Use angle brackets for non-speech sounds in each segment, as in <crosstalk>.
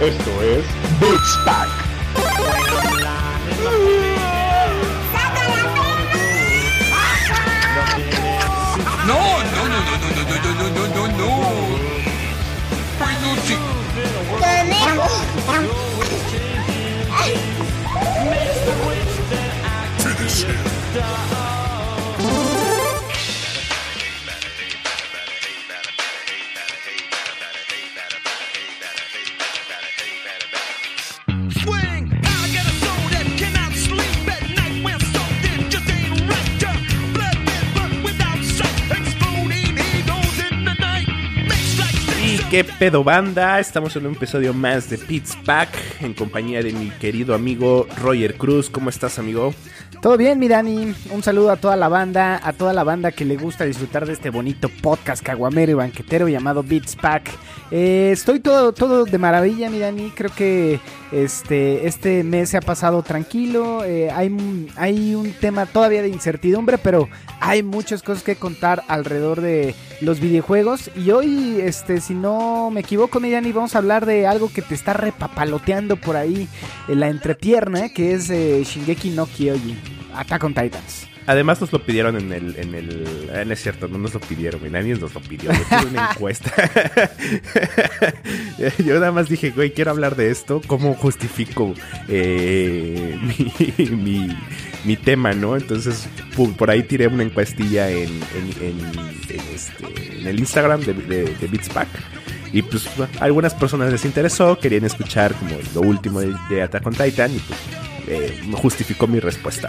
Esto es Boots Pack. No, no, no, no, no, no, no, no, no, no, no. Peluche. Finish him. Qué pedo banda, estamos en un episodio más de Pits Pack en compañía de mi querido amigo Roger Cruz. ¿Cómo estás, amigo? Todo bien, mi Dani. Un saludo a toda la banda, a toda la banda que le gusta disfrutar de este bonito podcast caguamero y banquetero llamado Beats Pack. Eh, estoy todo, todo de maravilla, mi Dani. Creo que este, este mes se ha pasado tranquilo. Eh, hay, hay un tema todavía de incertidumbre, pero hay muchas cosas que contar alrededor de los videojuegos. Y hoy, este, si no me equivoco, mi Dani, vamos a hablar de algo que te está repapaloteando por ahí en la entrepierna, que es eh, Shingeki no Kyojin. Attack on Titans. Además nos lo pidieron en el... En el eh, no es cierto, no nos lo pidieron, güey, nadie nos lo pidió. Tuve una <laughs> encuesta. <laughs> Yo nada más dije, güey, quiero hablar de esto. ¿Cómo justifico eh, <laughs> mi, mi- mi tema, no? Entonces, pum, por ahí tiré una encuestilla en, en- en- en este, el Instagram de, Beats Pack. Y pues algunas personas les interesó, querían escuchar como lo último de, de Attack on Titan y pues eh, justificó mi respuesta.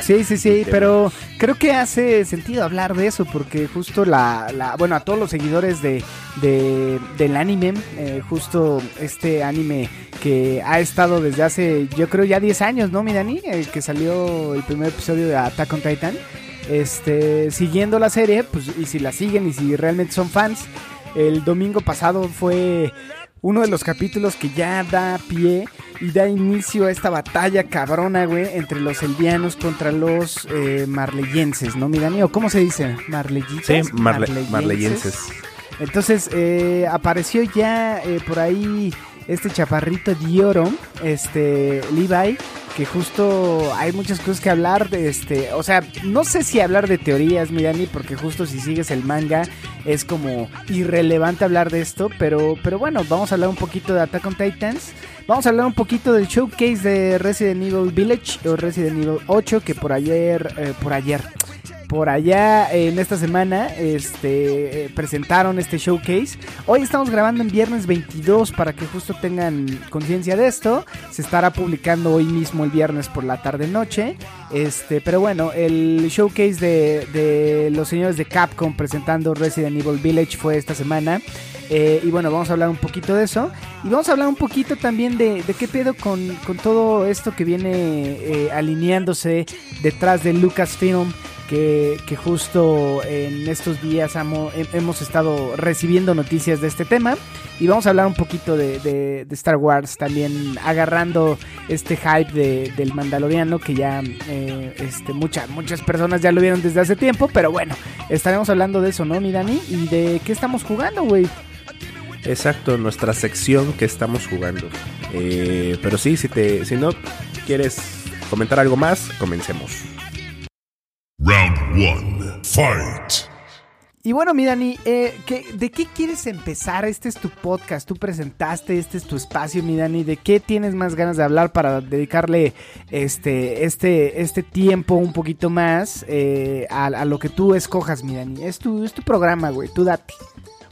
Sí, sí, sí, pero creo que hace sentido hablar de eso porque justo la, la- bueno, a todos los seguidores de, de- del anime, eh, justo este anime que ha estado desde hace, yo creo ya 10 años, ¿no, mi Dani? El que salió el primer episodio de Attack on Titan. Este, siguiendo la serie, pues, y si la siguen y si realmente son fans, el domingo pasado fue uno de los capítulos que ya da pie y da inicio a esta batalla cabrona, güey, entre los eldianos contra los eh, marleyenses, ¿no, mi Dani? ¿O cómo se dice? ¿Marleyitas? Sí, marle- marleyenses. Entonces, eh, apareció ya eh, por ahí este chaparrito de oro, este Levi, que justo hay muchas cosas que hablar este, o sea, no sé si hablar de teorías, mi Dani, porque justo si sigues el manga es como irrelevante hablar de esto, pero pero bueno, vamos a hablar un poquito de Attack on Titans. Vamos a hablar un poquito del showcase de Resident Evil Village o Resident Evil 8 que por ayer eh, por ayer por allá en esta semana este eh, presentaron este showcase. Hoy estamos grabando en viernes 22 para que justo tengan conciencia de esto. Se estará publicando hoy mismo el viernes por la tarde noche. Este, pero bueno, el showcase de, de los señores de Capcom presentando Resident Evil Village fue esta semana. Eh, y bueno, vamos a hablar un poquito de eso. Y vamos a hablar un poquito también de, de qué pedo con, con todo esto que viene eh, alineándose detrás de Lucasfilm. Que, que justo en estos días hemos estado recibiendo noticias de este tema. Y vamos a hablar un poquito de, de- de Star Wars, también agarrando este hype de- del Mandaloriano, que ya eh, este, mucha- muchas personas ya lo vieron desde hace tiempo. Pero bueno, estaremos hablando de eso, ¿no, mi Dani? Y de qué estamos jugando, güey. Exacto, nuestra sección que estamos jugando. Eh, pero sí, si, te, si no quieres comentar algo más, comencemos. Round one. Fight. Y bueno, mi Dani, eh, ¿qué- ¿de qué quieres empezar? Este es tu podcast, tú presentaste, este es tu espacio, mi Dani. ¿De qué tienes más ganas de hablar para dedicarle este, este, este tiempo un poquito más eh, a, a lo que tú escojas, mi Dani? Es tu, es tu programa, güey, tú date.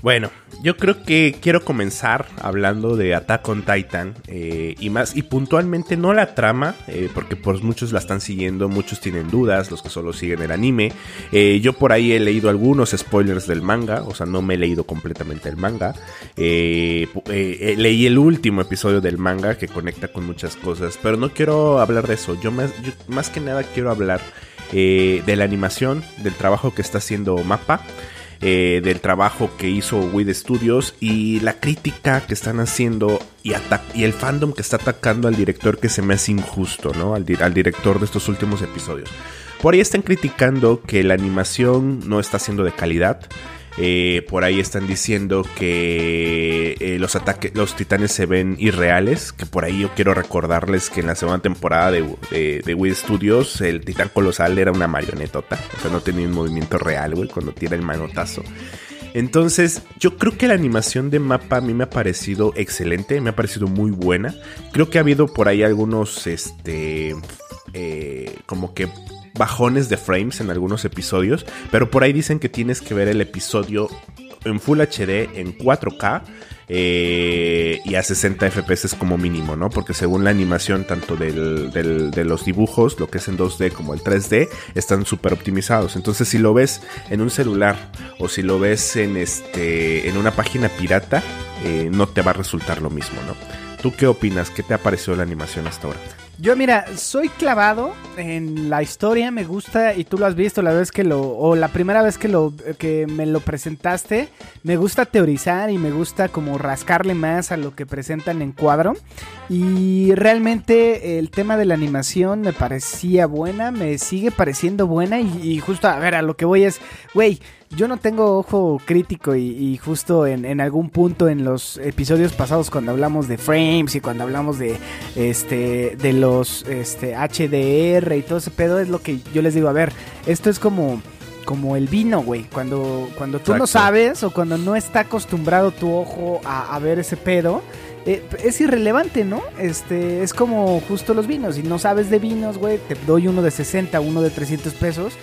Bueno, yo creo que quiero comenzar hablando de Attack on Titan eh, y más y puntualmente no la trama, eh, porque pues muchos la están siguiendo, muchos tienen dudas, los que solo siguen el anime. Eh, yo por ahí he leído algunos spoilers del manga, o sea, no me he leído completamente el manga. Eh, eh, leí el último episodio del manga que conecta con muchas cosas, pero no quiero hablar de eso. Yo más, yo más que nada quiero hablar de la animación, del trabajo que está haciendo Mappa eh, del trabajo que hizo Weed Studios y la crítica que están haciendo y, el fandom que está atacando al director que se me hace injusto, ¿no? Al, al director de estos últimos episodios. Por ahí están criticando que la animación no está siendo de calidad. Eh, por ahí están diciendo que eh, los ataques, los titanes se ven irreales. Que por ahí yo quiero recordarles que en la segunda temporada de, de, Wii Studios el titán colosal era una marionetota. O sea, no tenía un movimiento real, güey, cuando tira el manotazo. Entonces, yo creo que la animación de mapa a mí me ha parecido excelente, me ha parecido muy buena. Creo que ha habido por ahí algunos, este, eh, como que bajones de frames en algunos episodios, pero por ahí dicen que tienes que ver el episodio en Full HD en 4K eh, y a 60 FPS como mínimo, ¿no? Porque según la animación tanto del, de los dibujos, lo que es en 2D como el 3D, están súper optimizados. Entonces si lo ves en un celular o si lo ves en, este, en una página pirata, eh, no te va a resultar lo mismo, ¿no? ¿Tú qué opinas? ¿Qué te ha parecido la animación hasta ahora? Yo, mira, soy clavado en la historia, me gusta, y tú lo has visto la vez que lo, o la primera vez que lo, que me lo presentaste, me gusta teorizar y me gusta como rascarle más a lo que presentan en cuadro. Y realmente el tema de la animación me parecía buena, me sigue pareciendo buena, y, y justo, a ver, a lo que voy es, güey, yo no tengo ojo crítico y, y justo en, en algún punto en los episodios pasados cuando hablamos de frames y cuando hablamos de este de los este HDR y todo ese pedo es lo que yo les digo, a ver, esto es como como el vino, güey, cuando cuando tú no sabes o cuando no está acostumbrado tu ojo a, a ver ese pedo, eh, es irrelevante, ¿no? Este, es como justo los vinos. Si no sabes de vinos, güey, te doy uno de 60, uno de 300 pesos.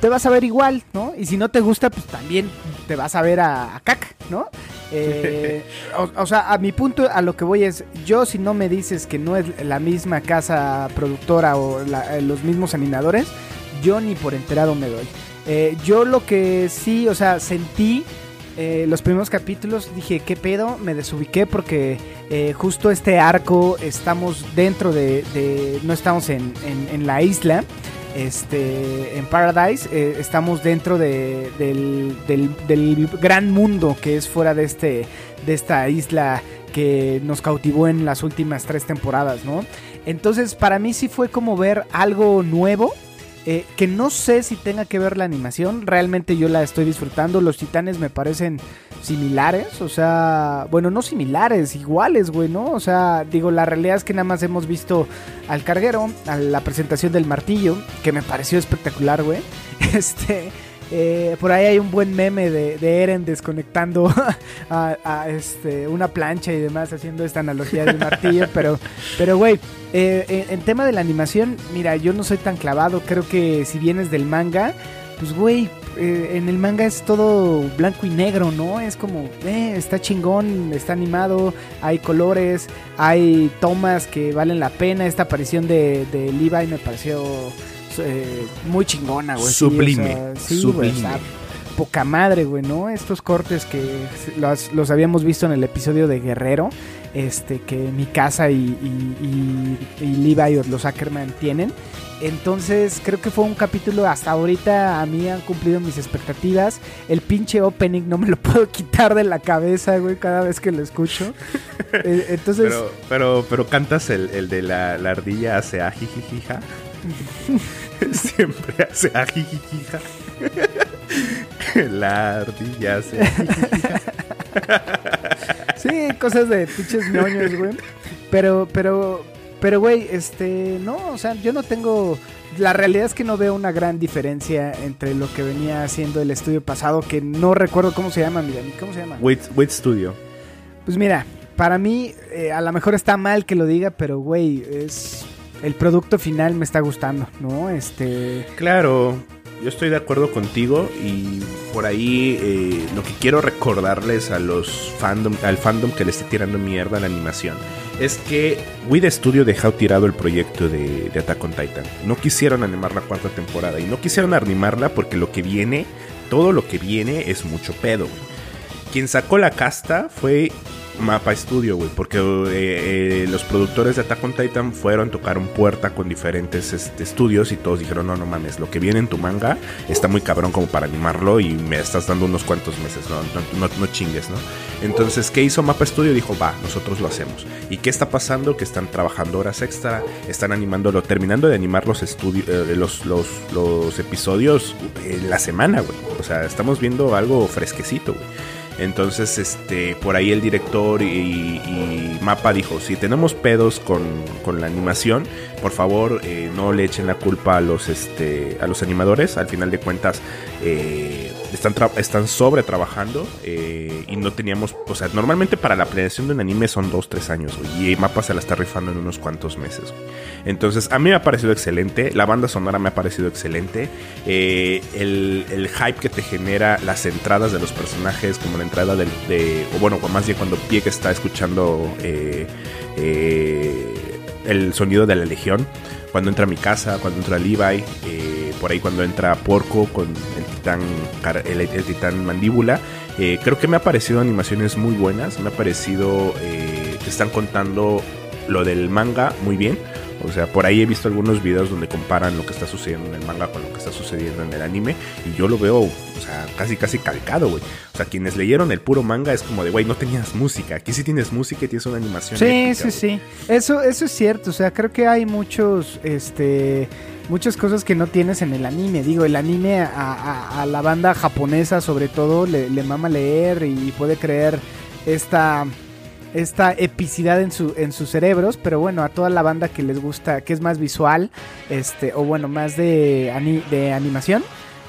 Te vas a ver igual, ¿no? Y si no te gusta, pues también te vas a ver a, a caca, ¿no? Eh, <laughs> o, o sea, a mi punto, a lo que voy es, yo si no me dices que no es la misma casa productora o la- eh, los mismos animadores, yo ni por enterado me doy. Eh, yo lo que sí, o sea, sentí eh, los primeros capítulos, dije, ¿qué pedo? Me desubiqué porque eh, justo este arco estamos dentro de, de- no estamos en, en- en la isla, este, en Paradise, eh, estamos dentro de- del, del- del gran mundo que es fuera de, este, de esta isla que nos cautivó en las últimas tres temporadas, ¿no? Entonces, para mí sí fue como ver algo nuevo. Eh, que no sé si tenga que ver la animación. Realmente yo la estoy disfrutando. Los titanes me parecen similares. O sea, bueno, no similares, iguales, güey, ¿no? O sea, digo, la realidad es que nada más hemos visto al carguero, a la presentación del martillo, que me pareció espectacular, güey. <laughs> Este. Eh, por ahí hay un buen meme de, de Eren desconectando <laughs> a, a, este, una plancha y demás, haciendo esta analogía del martillo. <laughs> Pero, pero güey, eh, en, en tema de la animación, mira, yo no soy tan clavado. Creo que si vienes del manga, pues güey, eh, en el manga es todo blanco y negro, ¿no? Es como, eh, está chingón, está animado, hay colores, hay tomas que valen la pena. Esta aparición de, de Levi me pareció eh, muy chingona, güey. sí, o Sublime, sea, sí, sublime. está poca madre, güey, ¿no? Estos cortes que los, los habíamos visto en el episodio de Guerrero, este, que Mikasa y, y, y, y Levi los Ackerman tienen. Entonces creo que fue un capítulo hasta ahorita a mí han cumplido mis expectativas. El pinche opening no me lo <laughs> puedo quitar de la cabeza, güey, cada vez que lo escucho. <laughs> Eh, Entonces, Pero, pero, pero cantas el, el de la, la ardilla hace ajijijija. <laughs> Siempre hace ajijijija. <laughs> La ardilla hace ajijijija. <laughs> sí, cosas de pinches ñoños, güey. Pero, pero, pero, güey, este, no, o sea, yo no tengo... La realidad es que no veo una gran diferencia entre lo que venía haciendo el estudio pasado, que no recuerdo cómo se llama, mira, ¿cómo se llama? Wait, Wait Studio. Pues mira, para mí eh, a lo mejor está mal que lo diga, pero güey, es el producto final me está gustando, ¿no? Este, Claro, yo estoy de acuerdo contigo y por ahí eh, lo que quiero recordarles a los fandom, al fandom que le esté tirando mierda a la animación es que Wii Studio dejó tirado el proyecto de, de Attack on Titan. No quisieron animar la cuarta temporada y no quisieron animarla porque lo que viene, todo lo que viene es mucho pedo. Quien sacó la casta fue Mapa Studio, güey, porque eh, eh, los productores de Attack on Titan fueron, tocaron puerta con diferentes este, estudios y todos dijeron, no, no mames, lo que viene en tu manga está muy cabrón como para animarlo y me estás dando unos cuantos meses, no, no, no, no chingues, ¿no? Entonces, ¿qué hizo Mapa Studio? Dijo, va, nosotros lo hacemos. ¿Y qué está pasando? Que están trabajando horas extra, están animándolo, terminando de animar los, estudios los, los, los episodios en la semana, güey. O sea, estamos viendo algo fresquecito, güey. Entonces, este, por ahí el director y, Mapa dijo, si tenemos pedos con, con la animación, por favor eh, no le echen la culpa a los, este, a los animadores. Al final de cuentas, eh, están, están sobre trabajando eh, y no teníamos, o sea, normalmente para la planeación de un anime son dos, tres años, güey, y Mapa se la está rifando en unos cuantos meses. Entonces, a mí me ha parecido excelente, la banda sonora me ha parecido excelente, eh, el, el hype que te genera las entradas de los personajes, como la entrada del, de, o bueno, más bien cuando Pieck está escuchando eh, eh, el sonido de la legión, cuando entra a mi casa, cuando entra Levi, eh, por ahí cuando entra Porco con el titán, el, el titán mandíbula. Eh, creo que me ha parecido animaciones muy buenas, me ha parecido eh, que están contando lo del manga muy bien. O sea, por ahí he visto algunos videos donde comparan lo que está sucediendo en el manga con lo que está sucediendo en el anime. Y yo lo veo, o sea, casi casi calcado, güey. O sea, quienes leyeron el puro manga es como de, güey, no tenías música. Aquí sí tienes música y tienes una animación. Sí, épica, sí, sí. Eso, eso es cierto. O sea, creo que hay muchos, este, muchas cosas que no tienes en el anime. Digo, el anime a, a- la banda japonesa, sobre todo, le, mama leer y puede creer esta, esta epicidad en, su, en sus cerebros. Pero bueno, a toda la banda que les gusta, que es más visual, este, o bueno, más de, de animación.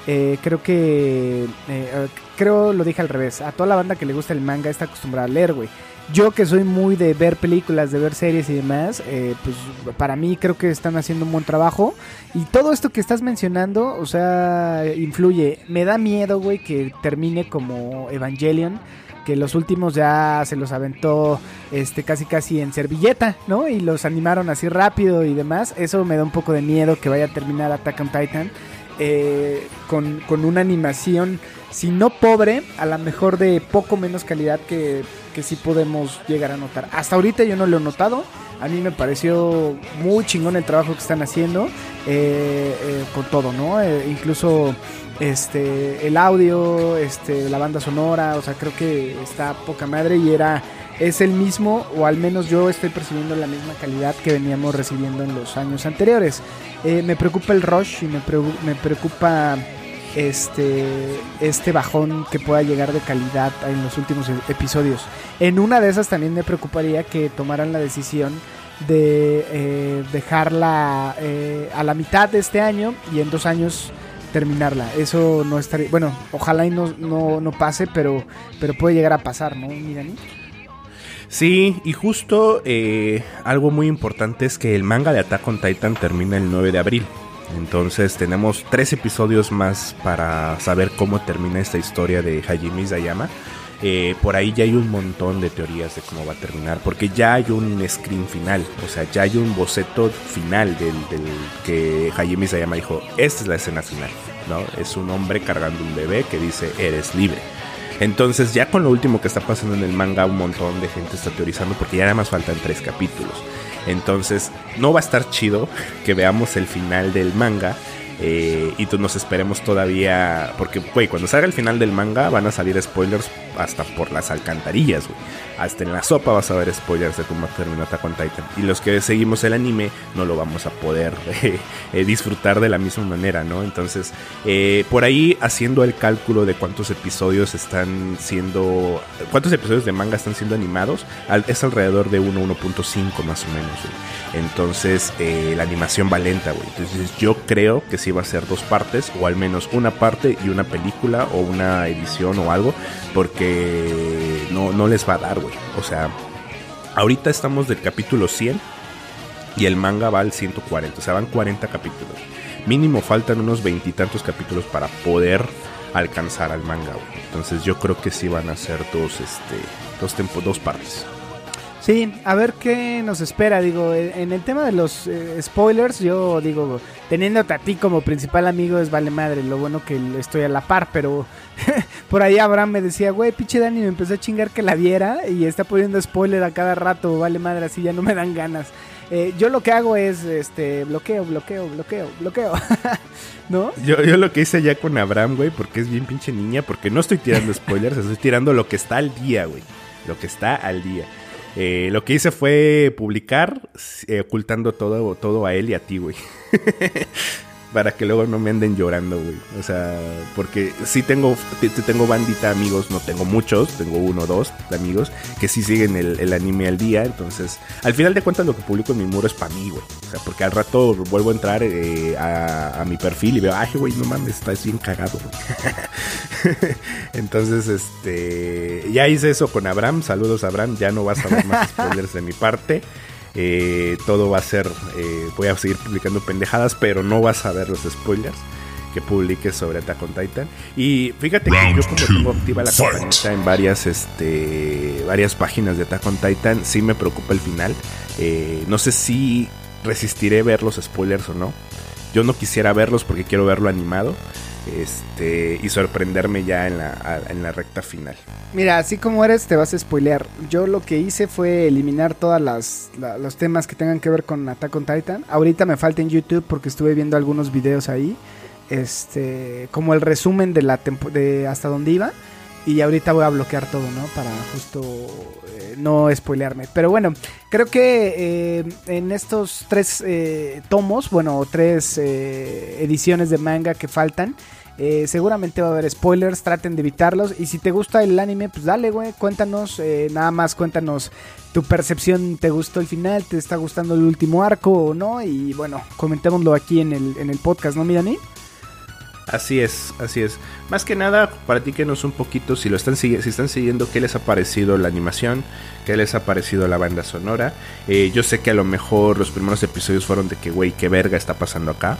eh, creo que, eh, creo lo dije al revés. A toda la banda que le gusta el manga está acostumbrada a leer, güey. Yo que soy muy de ver películas, de ver series y demás, eh, pues para mí creo que están haciendo un buen trabajo. Y todo esto que estás mencionando, o sea, influye. Me da miedo, güey, que termine como Evangelion. Que los últimos ya se los aventó este casi casi en servilleta, ¿no? Y los animaron así rápido y demás. Eso me da un poco de miedo que vaya a terminar Attack on Titan. eh, con, con una animación, si no pobre, a lo mejor de poco menos calidad que, que sí podemos llegar a notar. Hasta ahorita yo no lo he notado. A mí me pareció muy chingón el trabajo que están haciendo eh, eh, con todo, ¿no? Eh, incluso este el audio, este la banda sonora, o sea, creo que está poca madre y era es el mismo o al menos yo estoy percibiendo la misma calidad que veníamos recibiendo en los años anteriores. Me preocupa el rush y me, preu- me preocupa este este bajón que pueda llegar de calidad en los últimos e- episodios. En una de esas también me preocuparía que tomaran la decisión de eh, dejarla eh, a la mitad de este año y en dos años terminarla. Eso no estaría, bueno, ojalá y no, no, no pase, pero, pero puede llegar a pasar, ¿no, Mirani? Sí, y justo eh, algo muy importante es que el manga de Attack on Titan termina el 9 de abril. Entonces tenemos tres episodios más para saber cómo termina esta historia de Hajime Isayama. Eh, por ahí ya hay un montón de teorías de cómo va a terminar, porque ya hay un screen final, o sea, ya hay un boceto final del, que Hajime Isayama dijo, esta es la escena final, ¿no? Es un hombre cargando un bebé que dice, eres libre. Entonces ya con lo último que está pasando en el manga un montón de gente está teorizando porque ya nada más faltan tres capítulos. Entonces no va a estar chido que veamos el final del manga eh, y nos esperemos todavía porque güey cuando salga el final del manga van a salir spoilers hasta por las alcantarillas güey. hasta en la sopa vas a ver spoilers de cómo terminó Attack on Titan y los que seguimos el anime no lo vamos a poder <laughs> eh, eh, disfrutar de la misma manera no entonces eh, por ahí haciendo el cálculo de cuántos episodios están siendo cuántos episodios de manga están siendo animados es alrededor de 1 1.5 más o menos güey. entonces la animación va lenta güey entonces yo creo que sí va a ser dos partes o al menos una parte y una película o una edición o algo porque no, no les va a dar güey o sea ahorita estamos del capítulo 100 y el manga va al 140, o sea, van 40 capítulos. Mínimo faltan unos veintitantos capítulos para poder alcanzar al manga. güey. Entonces yo creo que sí van a ser dos, este, dos, tempo- dos partes. Sí, a ver qué nos espera. Digo, en en el tema de los eh, spoilers, yo digo, teniéndote a ti como principal amigo es vale madre. Lo bueno que estoy a la par, pero <laughs> por ahí Abraham me decía, güey, pinche Dani me empezó a chingar que la viera y está poniendo spoiler a cada rato, vale madre, así ya no me dan ganas. Eh, yo lo que hago es, este, bloqueo, bloqueo, bloqueo, bloqueo, <laughs> ¿no? Yo, yo lo que hice ya con Abraham, güey, porque es bien pinche niña, porque no estoy tirando spoilers, <laughs> estoy tirando lo que está al día, güey. Lo que está al día. Eh, lo que hice fue publicar eh, ocultando todo, todo a él y a ti, güey. <laughs> Para que luego no me anden llorando, güey. O sea, porque sí tengo, tengo bandita amigos, no tengo muchos, tengo uno o dos amigos que sí siguen el, el anime al día. Entonces, al final de cuentas, lo que publico en mi muro es para mí, güey. O sea, porque al rato vuelvo a entrar eh, a, a mi perfil y veo, ay, güey, no mames, estás bien cagado, güey. <laughs> Entonces, este. Ya hice eso con Abraham. Saludos, Abraham. Ya no vas a ver más <laughs> spoilers de mi parte. Eh, todo va a ser. eh, voy a seguir publicando pendejadas, pero no vas a ver los spoilers que publique sobre Attack on Titan. Y fíjate que yo, como tengo activa la campanita en varias, este, varias páginas de Attack on Titan, sí me preocupa el final. Eh, no sé si resistiré ver los spoilers o no. Yo no quisiera verlos porque quiero verlo animado. Este, y sorprenderme ya en la, en la recta final. Mira, así como eres, te vas a spoilear. Yo lo que hice fue eliminar todos los temas que tengan que ver con Attack on Titan. Ahorita me falta en YouTube porque estuve viendo algunos videos ahí. Este, como el resumen de la de hasta dónde iba. Y ahorita voy a bloquear todo, ¿no? Para justo eh, no spoilearme. Pero bueno, creo que eh, en estos tres eh, tomos, bueno, tres eh, ediciones de manga que faltan, eh, seguramente va a haber spoilers, traten de evitarlos. Y si te gusta el anime, pues dale, güey, cuéntanos, nada más cuéntanos tu percepción, ¿te gustó el final? ¿Te está gustando el último arco o no? Y bueno, comentémoslo aquí en el, en el podcast, ¿no, Mirani? Así es, así es. Más que nada, platíquenos un poquito si lo están sigui- si están siguiendo, qué les ha parecido la animación, qué les ha parecido la banda sonora. Eh, yo sé que a lo mejor los primeros episodios fueron de que, güey, qué verga está pasando acá.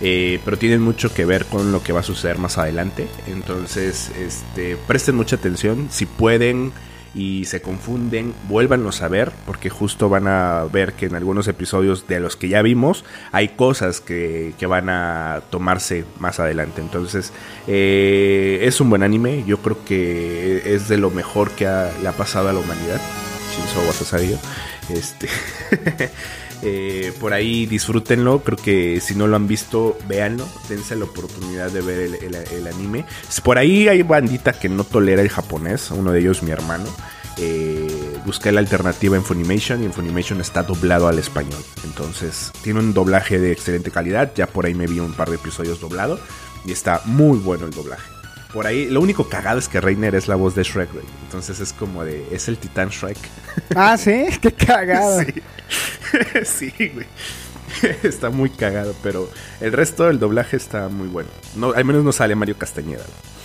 Eh, pero tienen mucho que ver con lo que va a suceder más adelante. Entonces, este, presten mucha atención. Si pueden y se confunden, vuélvanlos a ver, porque justo van a ver que en algunos episodios de los que ya vimos hay cosas que, que van a tomarse más adelante. Entonces, eh, es un buen anime. Yo creo que es de lo mejor que ha- le ha pasado a la humanidad. Shinzo Wasasario. Este. <laughs> Eh, por ahí disfrútenlo, creo que si no lo han visto, véanlo, dense la oportunidad de ver el, anime. Por ahí hay bandita que no tolera el japonés, uno de ellos mi hermano. Eh, busqué la alternativa en Funimation y en Funimation está doblado al español. Entonces tiene un doblaje de excelente calidad, ya por ahí me vi un par de episodios doblado y está muy bueno el doblaje. Por ahí, lo único cagado es que Reiner es la voz de Shrek, güey. Entonces es como de, es el titán Shrek. <laughs> Ah, sí, <laughs> qué cagado. Sí, <laughs> sí, güey. Está muy cagado, pero el resto del doblaje está muy bueno. No, al menos no sale Mario Castañeda. güey.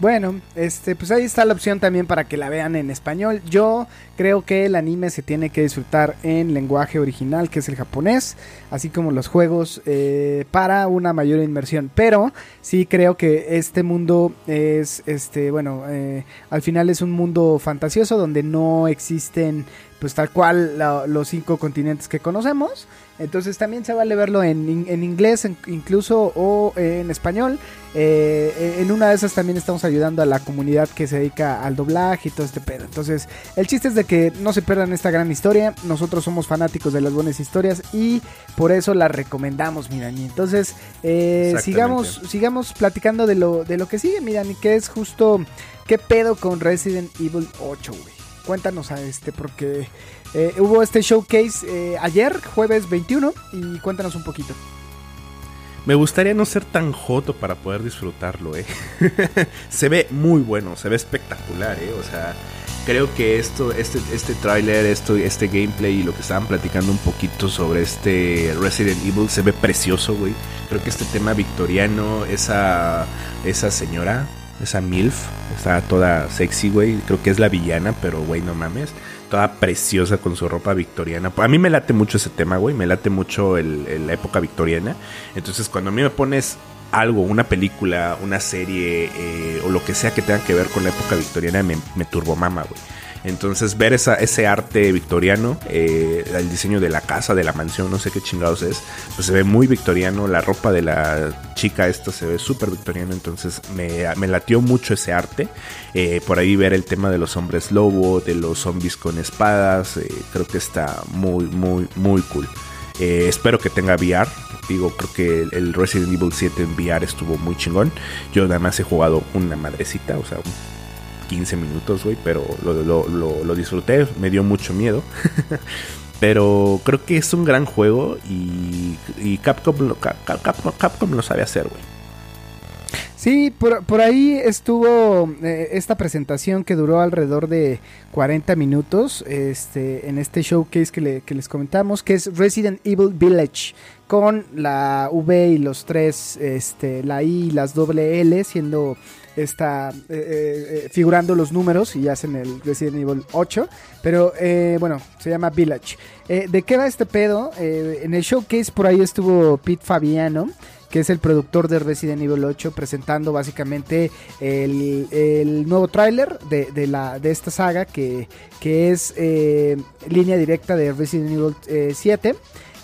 Bueno, este, pues ahí está la opción también para que la vean en español. Yo creo que el anime se tiene que disfrutar en lenguaje original, que es el japonés, así como los juegos, eh, para una mayor inmersión. Pero sí creo que este mundo es, este, bueno, eh, al final es un mundo fantasioso donde no existen, pues tal cual la- los cinco continentes que conocemos. Entonces también se vale verlo en, en inglés en- incluso o en español. Eh, en una de esas también estamos ayudando a la comunidad que se dedica al doblaje y todo este pedo. Entonces el chiste es de que no se pierdan esta gran historia. Nosotros somos fanáticos de las buenas historias y por eso la recomendamos, Mirani. Entonces eh, sigamos, sigamos platicando de lo, de lo que sigue, Mirani, que es justo qué pedo con Resident Evil 8, güey. Cuéntanos a este porque... Eh, hubo este showcase eh, ayer, jueves 21, y cuéntanos un poquito. Me gustaría no ser tan joto para poder disfrutarlo, eh. <laughs> se ve muy bueno, se ve espectacular, eh. O sea, creo que esto, este, este tráiler, esto, este gameplay y lo que estaban platicando un poquito sobre este Resident Evil se ve precioso, güey. Creo que este tema victoriano, esa, esa señora, esa MILF, está toda sexy, güey. Creo que es la villana, pero güey, no mames. Toda preciosa con su ropa victoriana. A mí me late mucho ese tema, güey. Me late mucho el- la época victoriana. Entonces, cuando a mí me pones algo, una película, una serie eh, o lo que sea que tenga que ver con la época victoriana, me, me turbomama, güey. Entonces ver ese arte victoriano, eh, el diseño de la casa, de la mansión, no sé qué chingados es, pues se ve muy victoriano, la ropa de la chica esta se ve súper victoriano, entonces me, me latió mucho ese arte. Eh, por ahí ver el tema de los hombres lobo, de los zombies con espadas, eh, creo que está muy, muy, muy cool. Espero que tenga VR. Digo, creo que el- el Resident Evil 7 en VR estuvo muy chingón. Yo nada más he jugado una madrecita, o sea, 15 minutos, güey, pero lo, lo- disfruté, me dio mucho miedo. <laughs> pero creo que es un gran juego y, y Capcom, Capcom, Capcom lo sabe hacer, güey. Sí, por, por ahí estuvo eh, esta presentación que duró alrededor de 40 minutos este, en este showcase que, le- que les comentamos, que es Resident Evil Village, con la V y los tres, este, la I y las doble L, siendo esta, eh, eh, eh, figurando los números y hacen el Resident Evil 8, pero eh, bueno, se llama Village. ¿De qué va este pedo? En el showcase por ahí estuvo Pete Fabiano, que es el productor de Resident Evil 8, presentando básicamente el, el nuevo tráiler de, de, la, de esta saga, que, que es eh, línea directa de Resident Evil eh, 7.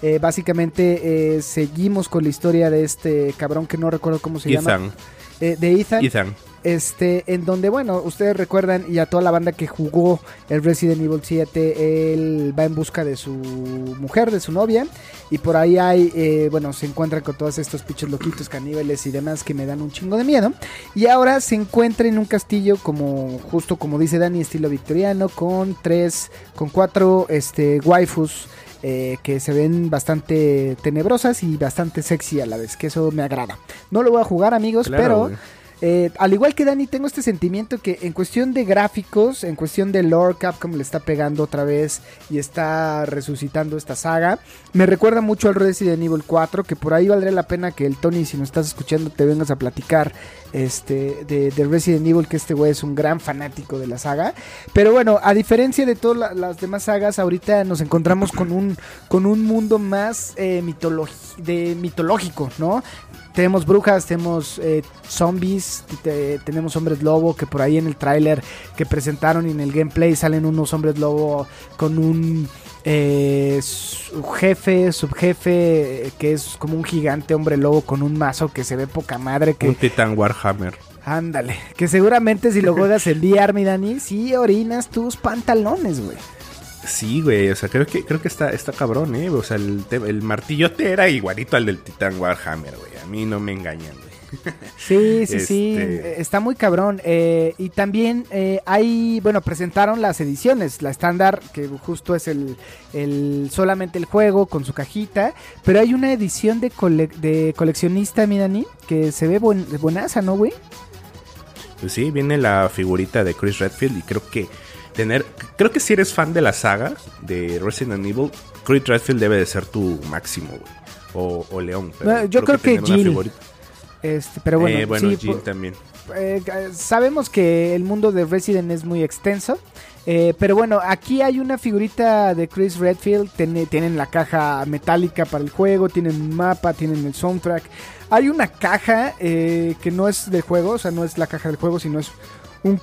Eh, básicamente seguimos con la historia de este cabrón que no recuerdo cómo se llama. Ethan, Eh, de Ethan. Ethan. Este, en donde, bueno, ustedes recuerdan y a toda la banda que jugó el Resident Evil 7, él va en busca de su mujer, de su novia, y por ahí hay, eh, bueno, se encuentra con todos estos pinches loquitos, caníbales y demás que me dan un chingo de miedo. Y ahora se encuentra en un castillo como, justo como dice Dani, estilo victoriano, con tres, con cuatro, este, waifus. eh, que se ven bastante tenebrosas y bastante sexy a la vez, que eso me agrada. No lo voy a jugar amigos, Claro, pero. Eh, al igual que Dani, tengo este sentimiento que en cuestión de gráficos, en cuestión de lore, Capcom le está pegando otra vez y está resucitando esta saga. Me recuerda mucho al Resident Evil 4, que por ahí valdría la pena que el Tony, si nos estás escuchando, te vengas a platicar este, de, de Resident Evil, que este güey es un gran fanático de la saga. Pero bueno, a diferencia de todas la- las demás sagas, ahorita nos encontramos con un, con un mundo más eh, de mitológico, ¿no? Tenemos brujas, tenemos eh, zombies, te- tenemos hombres lobo, que por ahí en el tráiler que presentaron y en el gameplay salen unos hombres lobo con un eh, jefe, subjefe, eh, que es como un gigante hombre lobo con un mazo que se ve poca madre, que Un Titan Warhammer. ándale, que seguramente si lo <laughs> juegas en VR, mi Dani, sí orinas tus pantalones, güey. Sí, güey, o sea, creo que, creo que está, está cabrón, ¿eh? O sea, el, el martillote era igualito al del Titan Warhammer, güey. A mí no me engañan, güey. <laughs> Sí, sí, sí, Este- está muy cabrón. eh, y también eh, hay, bueno, presentaron las ediciones, la estándar, que justo es el, el solamente el juego con su cajita, pero hay una edición de, cole- de coleccionista, mi Dani, que se ve buen, buenaza, ¿no, güey? Pues sí, viene la figurita de Chris Redfield y creo que tener... Creo que si eres fan de la saga de Resident Evil, Chris Redfield debe de ser tu máximo, güey. O, o León. pero yo creo que Jill. figurita- Este, pero bueno, Eh, bueno, sí, Jill po- también. eh, sabemos que el mundo de Resident es muy extenso. eh, pero bueno, aquí hay una figurita de Chris Redfield. tiene- tienen la caja metálica para el juego, tienen un mapa, tienen el soundtrack. Hay una caja eh, que no es del juego, o sea, no es la caja del juego, sino es un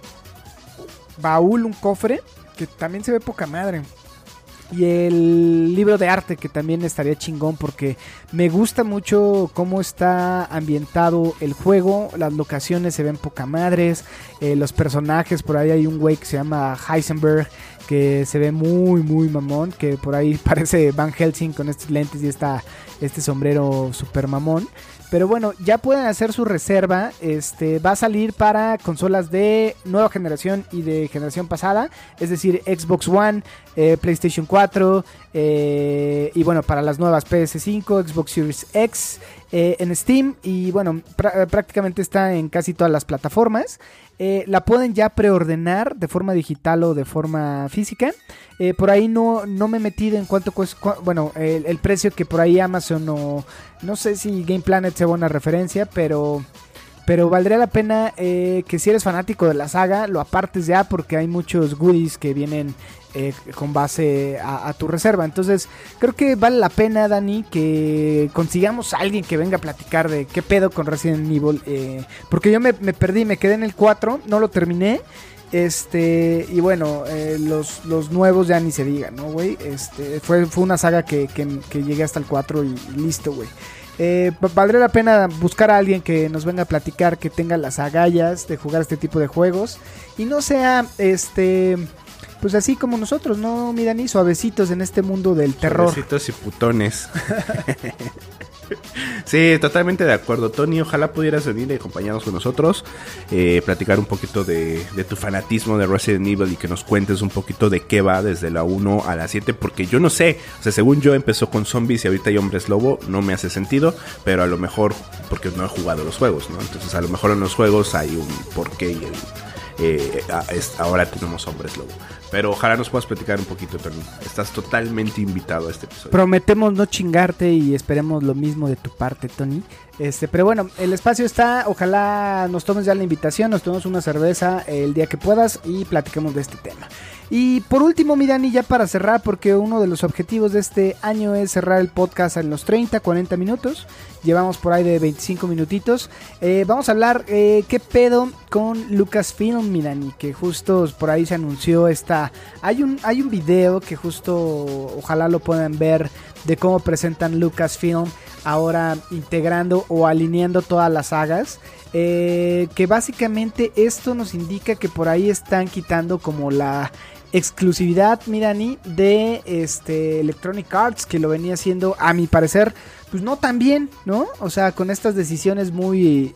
baúl, un cofre, que también se ve poca madre. Y el libro de arte, que también estaría chingón, porque me gusta mucho cómo está ambientado el juego. Las locaciones se ven poca madres. eh, los personajes, por ahí hay un güey que se llama Heisenberg, que se ve muy, muy mamón. Que por ahí <laughs> parece Van Helsing con estos lentes y esta, este sombrero super mamón. Pero bueno, ya pueden hacer su reserva. Este va a salir para consolas de nueva generación y de generación pasada. Es decir, Xbox One, eh, PlayStation 4. eh, y bueno, para las nuevas PS5, Xbox Series X. eh, en Steam. Y bueno, prá- prácticamente está en casi todas las plataformas. Eh, la pueden ya preordenar de forma digital o de forma física. Eh, por ahí no, no me he metido en cuánto cuesta, bueno, el, el precio que por ahí Amazon o no sé si Game Planet sea buena referencia, pero pero valdría la pena eh, que si eres fanático de la saga lo apartes ya porque hay muchos goodies que vienen eh, con base a, tu reserva. Entonces creo que vale la pena, Dani, que consigamos a alguien que venga a platicar de qué pedo con Resident Evil. eh, porque yo me, perdí, me quedé en el 4, no lo terminé. Este, y bueno, eh, los, los nuevos ya ni se digan, ¿no, güey? Este, fue, fue una saga que, que, que llegué hasta el 4 y, listo, güey. Eh, va- valdría la pena buscar a alguien que nos venga a platicar, que tenga las agallas de jugar este tipo de juegos y no sea, este, pues así como nosotros, ¿no? Mira, ni suavecitos en este mundo del terror. Suavecitos y putones. <laughs> sí, totalmente de acuerdo, Tony. Ojalá pudieras venir y acompañarnos con nosotros, eh, platicar un poquito de, de tu fanatismo de Resident Evil y que nos cuentes un poquito de qué va desde la 1 a la 7, porque yo no sé, o sea, según yo empezó con zombies y ahorita hay hombres lobo, no me hace sentido, pero a lo mejor porque no he jugado los juegos, ¿no? Entonces a lo mejor en los juegos hay un porqué y el, eh, ahora tenemos hombres lobo. Pero ojalá nos puedas platicar un poquito, Tony. Estás totalmente invitado a este episodio. Prometemos no chingarte y esperemos lo mismo de tu parte, Tony. Este, pero bueno, el espacio está. Ojalá nos tomes ya la invitación, nos tomemos una cerveza el día que puedas y platiquemos de este tema. Y por último, mi Dani, ya para cerrar, porque uno de los objetivos de este año es cerrar el podcast en los 30, 40 minutos. Llevamos por ahí de 25 minutitos. Eh, vamos a hablar eh, qué pedo con Lucasfilm, mi Dani, que justo por ahí se anunció esta... Hay un, hay un video que justo ojalá lo puedan ver de cómo presentan Lucasfilm ahora integrando o alineando todas las sagas. eh, que básicamente esto nos indica que por ahí están quitando como la exclusividad, Mirani, de este Electronic Arts, que lo venía haciendo, a mi parecer, pues no tan bien, ¿no? O sea, con estas decisiones muy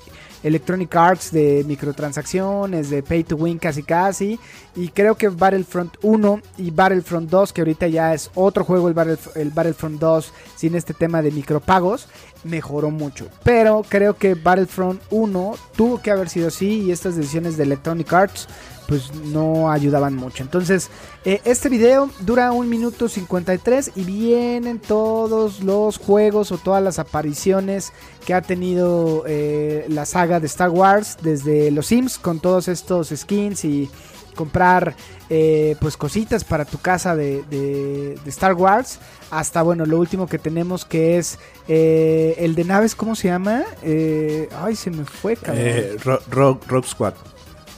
Electronic Arts de microtransacciones, de pay to win casi casi. Y creo que Battlefront 1 y Battlefront 2, que ahorita ya es otro juego, el, Battlef- el Battlefront 2, sin este tema de micropagos, mejoró mucho. Pero creo que Battlefront 1 tuvo que haber sido así y estas decisiones de Electronic Arts pues no ayudaban mucho. Entonces, eh, este video dura un minuto 53 y vienen todos los juegos o todas las apariciones que ha tenido eh, la saga de Star Wars desde los Sims con todos estos skins y comprar eh, pues cositas para tu casa de, de- de Star Wars hasta bueno lo último que tenemos que es eh, el de naves cómo se llama Eh, ay se me fue cabrón Ro- Rogue, Rogue Squad.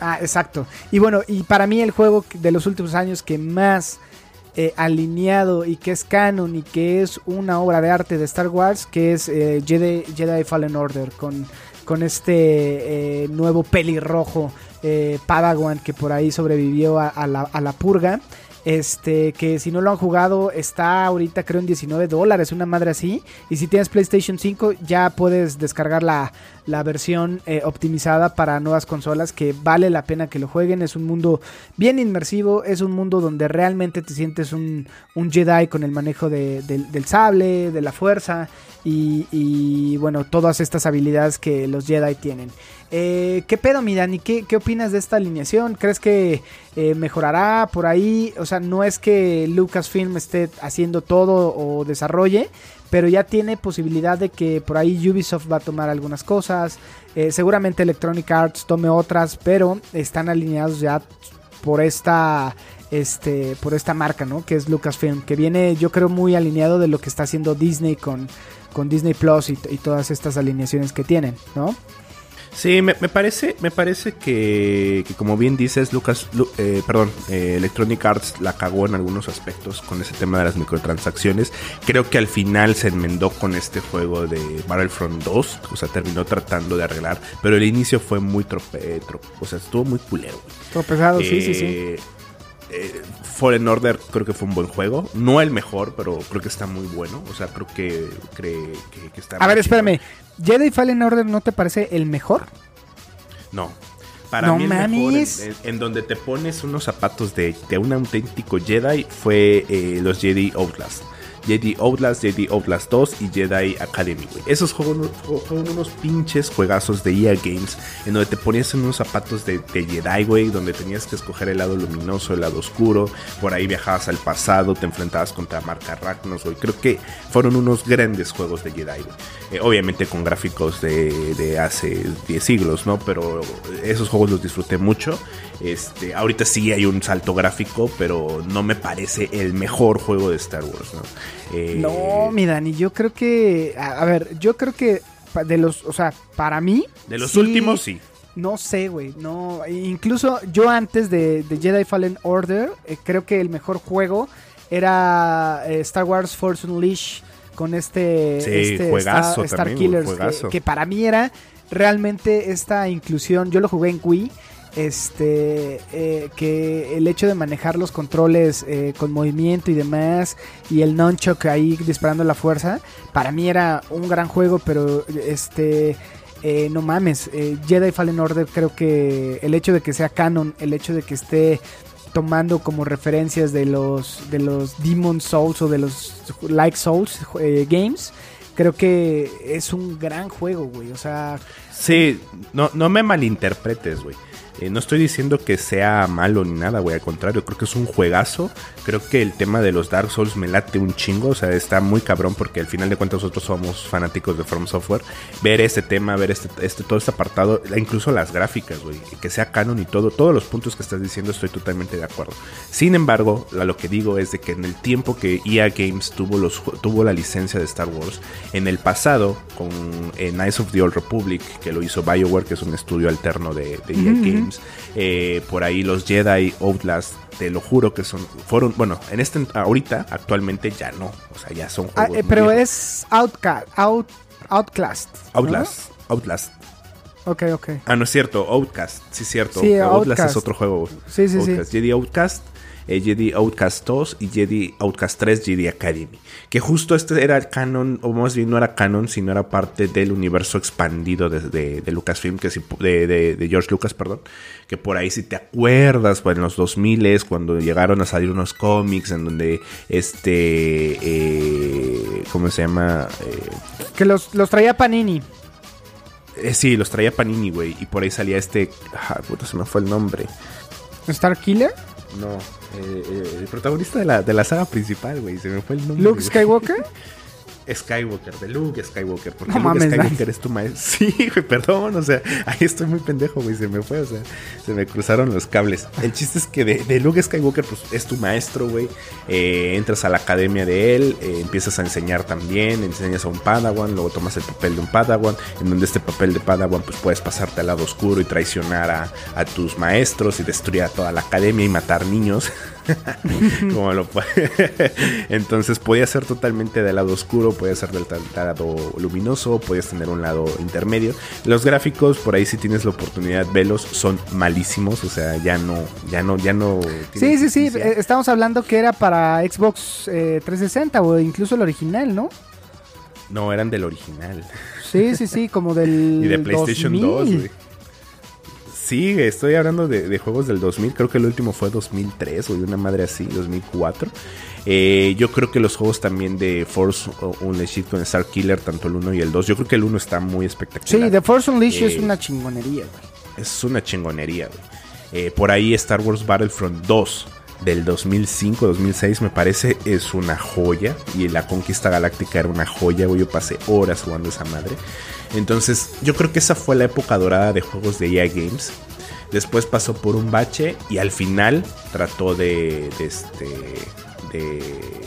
Ah, exacto. Y bueno, y para mí el juego de los últimos años que más eh, alineado y que es canon y que es una obra de arte de Star Wars, que es eh, Jedi, Jedi Fallen Order, con, con este eh, nuevo pelirrojo eh, Padawan que por ahí sobrevivió a, la, purga. Este, que si no lo han jugado, está ahorita creo en 19 dólares, una madre así. Y si tienes PlayStation 5, ya puedes descargar la, la versión eh, optimizada para nuevas consolas, que vale la pena que lo jueguen. Es un mundo bien inmersivo, es un mundo donde realmente te sientes un, Jedi con el manejo de- del- del sable, de la fuerza y, bueno, todas estas habilidades que los Jedi tienen. Eh, ¿Qué pedo, mi Dani? ¿Qué, qué opinas de esta alineación? ¿Crees que eh, mejorará por ahí? O sea, no es que Lucasfilm esté haciendo todo o desarrolle, pero ya tiene posibilidad de que por ahí Ubisoft va a tomar algunas cosas. Eh, seguramente Electronic Arts tome otras, pero están alineados ya por esta este por esta marca, ¿no? Que es Lucasfilm, que viene yo creo muy alineado de lo que está haciendo Disney con, con Disney Plus y, y todas estas alineaciones que tienen, ¿no? Sí, me, me parece, me parece que, que como bien dices, Lucas, Lu- eh, perdón, eh, Electronic Arts la cagó en algunos aspectos con ese tema de las microtransacciones. Creo que al final se enmendó con este juego de Battlefront 2, o sea, terminó tratando de arreglar, pero el inicio fue muy trope, tro- o sea, estuvo muy culero. Tropezado, sí, sí, sí. Eh, Fallen Order creo que fue un buen juego. No el mejor, pero creo que está muy bueno. O sea, creo que, cree que, que está A ver, espérame. ¿Jedi Fallen Order no te parece el mejor? No. Para No mí el mejor en donde te pones unos zapatos de, de un auténtico Jedi fue eh, los Jedi Outlast. Jedi Outlast, Jedi Outlast 2 y Jedi Academy, güey. Esos juegos fue- fueron unos pinches juegazos de EA Games en donde te ponías en unos zapatos de, Jedi, güey, donde tenías que escoger el lado luminoso, el lado oscuro. Por ahí viajabas al pasado, te enfrentabas contra Marca Ragnos, güey. Creo que fueron unos grandes juegos de Jedi, güey. Eh, obviamente con gráficos de, de hace 10 siglos, ¿no? Pero esos juegos los disfruté mucho. Este, ahorita sí hay un salto gráfico, pero no me parece el mejor juego de Star Wars, ¿no? Eh, No, mi Dani, yo creo que. A, a ver, yo creo que de los. O sea, para mí. De los sí- últimos, sí. No sé, güey. No, incluso yo antes de, de Jedi Fallen Order, eh, creo que el mejor juego era eh, Star Wars Force Unleashed con este, Sí, este juegazo Star, Star también, Killers, que- juegazo. que, para mí era realmente esta inclusión. Yo lo jugué en Wii. Este, eh, que el hecho de manejar los controles eh, con movimiento y demás, y el nunchuck ahí disparando la fuerza, para mí era un gran juego, pero este, eh, no mames, Jedi Fallen Order creo que el hecho de que sea canon, el hecho de que esté tomando como referencias de los de los Demon Souls o de los Like Souls games, creo que es un gran juego, güey. O sea, Sí, no, no me malinterpretes, güey. Eh, no estoy diciendo que sea malo ni nada, güey. Al contrario, creo que es un juegazo. Creo que el tema de los Dark Souls me late un chingo. O sea, está muy cabrón porque al final de cuentas nosotros somos fanáticos de From Software. Ver este tema, ver este, este todo este apartado, incluso las gráficas, güey. Que sea canon y todo. Todos los puntos que estás diciendo estoy totalmente de acuerdo. Sin embargo, lo que digo es de que en el tiempo que EA Games tuvo, los, tuvo la licencia de Star Wars, en el pasado, con Knights of the Old Republic, que lo hizo BioWare, que es un estudio alterno de, de EA Games, eh, por ahí los Jedi Outlast, te lo juro que son, fueron, bueno, en este, ahorita, actualmente ya no, o sea, ya son ah, juegos eh, pero es Outcast, Out, Outcast. ¿no? Outlast, Outlast. Ok, ok. Ah, no es cierto, Outcast, sí es cierto. Sí, Outlast es otro juego. Sí, sí, sí. Outcast, Jedi Outcast, eh, Jedi Outcast 2 y Jedi Outcast 3, Jedi Academy. Que justo este era el canon, o más bien no era canon, sino era parte del universo expandido de, de- de Lucasfilm, que si- de, de- George Lucas, perdón. Que por ahí, si te acuerdas, pues en los 2000 cuando llegaron a salir unos cómics en donde este. eh, ¿Cómo se llama? Eh, Que los, los traía Panini. sí, los traía Panini, güey. Y por ahí salía este. Ah, puta, se me fue el nombre. Star Killer. No, eh, eh, el protagonista de la, de la saga principal, güey. Se me fue el nombre. Luke. Skywalker. <laughs> Skywalker, de Luke Skywalker. Porque No Luke mames, Skywalker Dan. es tu maestro. <laughs> Sí, güey, perdón. O sea, ahí estoy muy pendejo, güey. Se me fue, o sea, se me cruzaron los cables. El chiste es que de, de Luke Skywalker, pues es tu maestro, güey. Eh, entras a la academia de él, eh, empiezas a enseñar también. Enseñas a un Padawan, luego tomas el papel de un Padawan. En donde este papel de Padawan, pues puedes pasarte al lado oscuro y traicionar a, a tus maestros y destruir a toda la academia y matar niños. <laughs> <laughs> como lo. <laughs> Entonces podía ser totalmente del lado oscuro, podía ser del lado luminoso, podías tener un lado intermedio. Los gráficos, por ahí si tienes la oportunidad, velos, son malísimos, o sea, ya no, ya no, ya no. Sí, sí, sí. eh, Estamos hablando que era para Xbox eh, 360 o incluso el original, ¿no? No, eran del original. Sí, sí, sí, como del <laughs> Y de PlayStation 2000. 2, güey. Sí, estoy hablando de, de juegos del 2000. Creo que el último fue 2003 o de una madre así, 2004. Eh, yo creo que los juegos también de Force Unleashed con Star Killer, tanto el 1 y el 2, yo creo que el 1 está muy espectacular. Sí, The Force Unleashed es Eh, una chingonería, güey. Es una chingonería, güey. Eh, por ahí Star Wars Battlefront 2 del 2005-2006 me parece es una joya. Y la Conquista Galáctica era una joya, güey. Yo pasé horas jugando esa madre. Entonces, yo creo que esa fue la época dorada de juegos de EA Games. Después pasó por un bache y al final trató de, de este de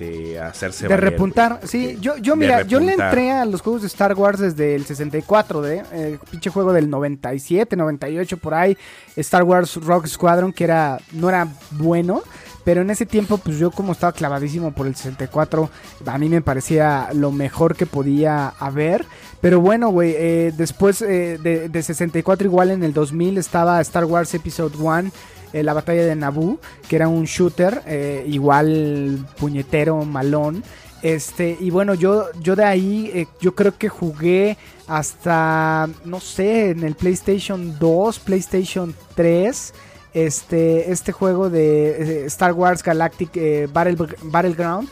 de hacerse De valer, repuntar, güey. sí, yo, yo mira, yo le entré a los juegos de Star Wars desde el 64, de eh, pinche juego del 97, 98 por ahí, Star Wars Rock Squadron que era no era bueno, pero en ese tiempo pues yo como estaba clavadísimo por el 64, a mí me parecía lo mejor que podía haber, pero bueno, güey, eh, después eh, de, de 64 igual en el 2000 estaba Star Wars Episode 1 eh, la batalla de Naboo, que era un shooter, igual puñetero, malón. Este, y bueno, yo, yo de ahí, yo creo que jugué hasta, no sé, en el PlayStation 2, PlayStation 3, este, este juego de eh, Star Wars Galactic eh, Battle, Battleground.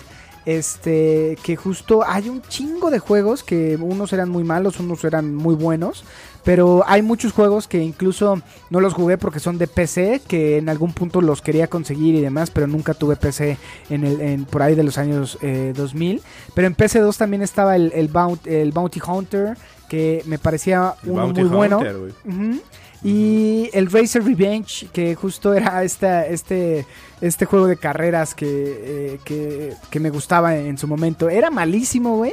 Este, que justo hay un chingo de juegos que unos eran muy malos, unos eran muy buenos. Pero hay muchos juegos que incluso no los jugué porque son de PC, que en algún punto los quería conseguir y demás, pero nunca tuve PC en el, en, por ahí de los años eh, 2000. Pero en PC2 también estaba el, el, Bount- el Bounty Hunter, que me parecía uno muy bueno. Hunter. Y el Racer Revenge, que justo era este, este juego de carreras que, eh, que, que me gustaba en su momento. Era malísimo, güey.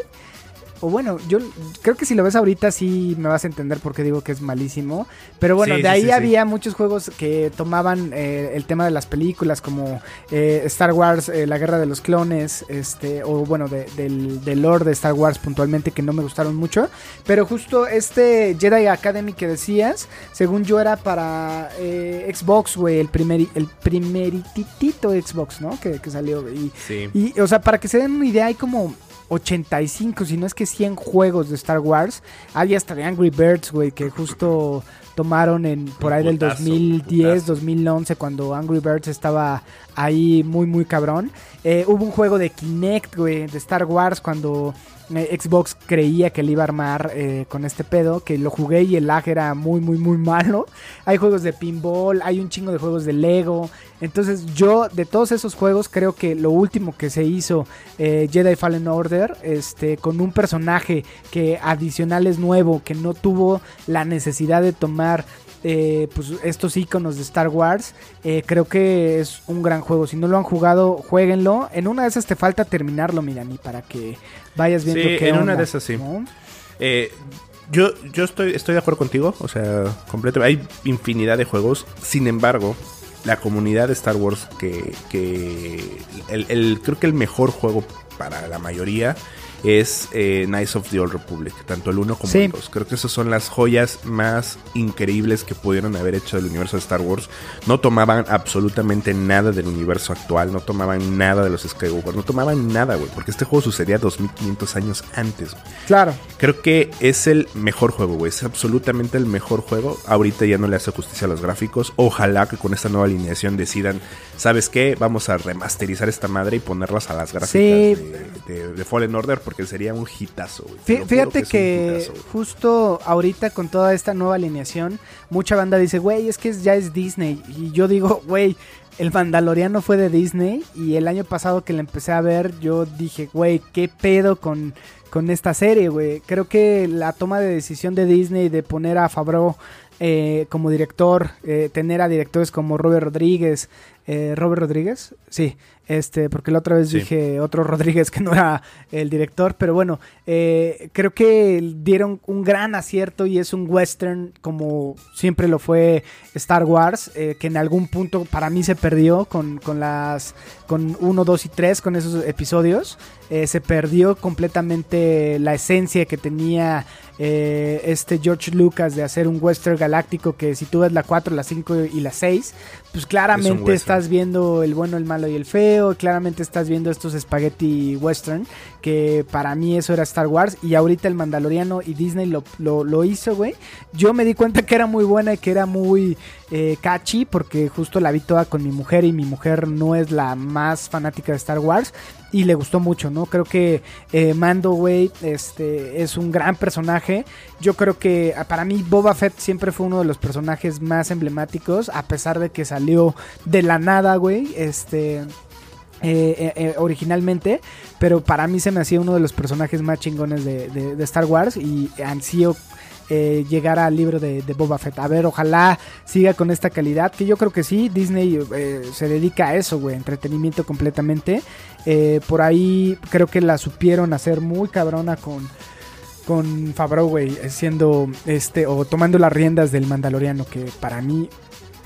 O bueno, yo creo que si lo ves ahorita sí me vas a entender por qué digo que es malísimo. Pero bueno, Sí, de ahí sí, sí. había muchos juegos que tomaban eh, el tema de las películas, como eh, Star Wars, eh, La Guerra de los Clones, este, o bueno, de- del, del lore de Star Wars puntualmente, que no me gustaron mucho. Pero justo este Jedi Academy que decías, según yo era para Xbox, güey, el, primer, el primeritito Xbox, ¿no? Que, que salió. Y, Sí. y, o sea, para que se den una idea, hay como 85, si no es que 100 juegos de Star Wars. Hay hasta de Angry Birds, güey, que justo tomaron en por ahí del putazo, 2010, putazo. 2011, cuando Angry Birds estaba ahí muy, muy cabrón. Eh, hubo un juego de Kinect, güey, de Star Wars, cuando eh, Xbox creía que le iba a armar eh, con este pedo, que lo jugué y el lag era muy, muy, muy malo. <laughs> Hay juegos de pinball, hay un chingo de juegos de Lego. Entonces yo de todos esos juegos creo que lo último que se hizo eh, Jedi Fallen Order, este, con un personaje que adicional es nuevo, que no tuvo la necesidad de tomar eh, pues estos iconos de Star Wars, eh, creo que es un gran juego. Si no lo han jugado, jueguenlo. En una de esas te falta terminarlo, Mirani, para que vayas viendo Sí, qué en una de esas sí. ¿no? Eh, yo, yo estoy, estoy de acuerdo contigo, o sea, completamente. Hay infinidad de juegos. Sin embargo, la comunidad de Star Wars que, que el, el- creo que el mejor juego para la mayoría es eh, Knights of the Old Republic, tanto el 1 como Sí. el 2. Creo que esas son las joyas más increíbles que pudieron haber hecho del universo de Star Wars. No tomaban absolutamente nada del universo actual, no tomaban nada de los Skywalker, no tomaban nada, güey, porque este juego sucedía 2500 años antes. Claro. Creo que es el mejor juego, güey. Es absolutamente el mejor juego. Ahorita ya no le hace justicia a los gráficos. Ojalá que con esta nueva alineación decidan, ¿sabes qué? Vamos a remasterizar esta madre y ponerlas a las gráficas Sí. de, de- de Fallen Order porque sería un hitazo, güey. Fíjate que, hitazo, güey. justo ahorita con toda esta nueva alineación, mucha banda dice, güey, es que ya es Disney. Y yo digo, <laughs> güey, el Mandaloriano fue de Disney. Y el año pasado que la empecé a ver, yo dije, güey, ¿qué pedo con, con esta serie, güey? Creo que la toma de decisión de Disney de poner a Favreau eh, como director, eh, tener a directores como Robert Rodríguez. eh, ¿Robert Rodríguez? Sí, este, porque la otra vez Sí. dije otro <laughs> Rodríguez que no era el director, pero bueno, creo que dieron un gran acierto y es un western como siempre lo fue Star Wars, que en algún punto para mí se perdió con, con las con 1, 2 y 3, con esos episodios, se perdió completamente la esencia que tenía eh, este George Lucas de hacer un western galáctico que si tú ves la 4, la 5 y la 6, pues claramente estás viendo el bueno, el malo y el feo, claramente estás viendo estos spaghetti western, que para mí eso era Star Wars, y ahorita el Mandaloriano y Disney lo, lo, hizo, güey. Yo me di cuenta que era muy buena y que era muy eh, catchy, porque justo la vi toda con mi mujer y mi mujer no es la más fanática de Star Wars. Y le gustó mucho, ¿no? Creo que eh, Mando, güey, este, es un gran personaje. Yo creo que ah, para mí Boba Fett siempre fue uno de los personajes más emblemáticos, a pesar de que salió de la nada, güey, este, eh, eh, eh, originalmente, pero para mí se me hacía uno de los personajes más chingones de, Star Wars y ansío llegar al libro de, Boba Fett. A ver, ojalá siga con esta calidad, que yo creo que sí, Disney se dedica a eso, güey, entretenimiento completamente. Por ahí creo que la supieron hacer muy cabrona con con Favreau, güey, siendo este o tomando las riendas del Mandaloriano, que para mí